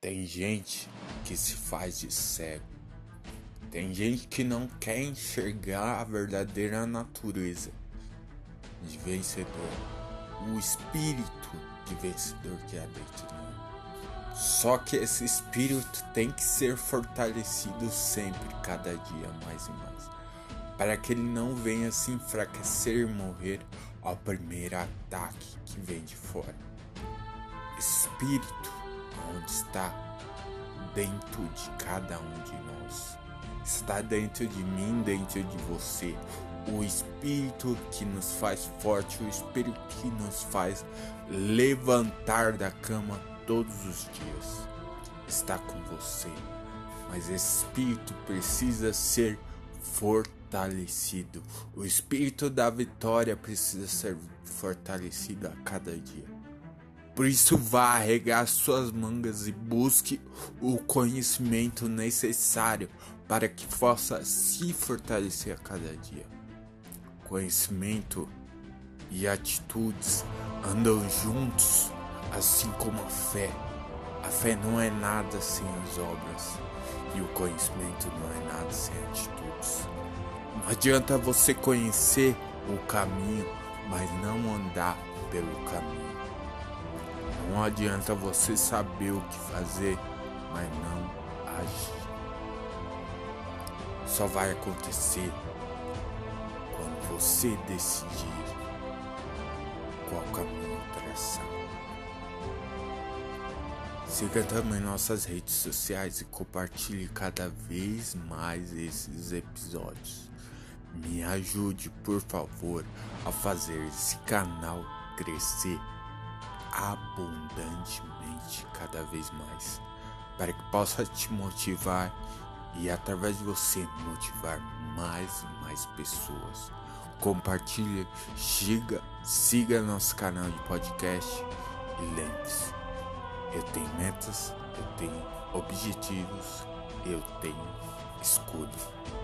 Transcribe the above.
Tem gente que se faz de cego. Tem gente que não quer enxergar a verdadeira natureza de vencedor. O espírito de vencedor que há dentro de. Só que esse espírito tem que ser fortalecido sempre, cada dia mais e mais, para que ele não venha se enfraquecer e morrer ao primeiro ataque que vem de fora. Espírito onde está dentro de cada um de nós. Está dentro de mim, dentro de você. O Espírito que nos faz forte, o Espírito que nos faz levantar da cama todos os dias. Está com você. Mas esse Espírito precisa ser fortalecido. O Espírito da vitória precisa ser fortalecido a cada dia. Por isso, vá arregar suas mangas e busque o conhecimento necessário para que possa se fortalecer a cada dia. Conhecimento e atitudes andam juntos, assim como a fé. A fé não é nada sem as obras, e o conhecimento não é nada sem atitudes. Não adianta você conhecer o caminho, mas não andar pelo caminho. Não adianta você saber o que fazer, mas não agir. Só vai acontecer quando você decidir qual caminho traçar. Siga também nossas redes sociais e compartilhe cada vez mais esses episódios. Me ajude, por favor, a fazer esse canal crescer abundantemente cada vez mais, para que possa te motivar e através de você motivar mais e mais pessoas. Compartilhe, siga, siga nosso canal de podcast e lembre-se, eu tenho metas, eu tenho objetivos, eu tenho escolha.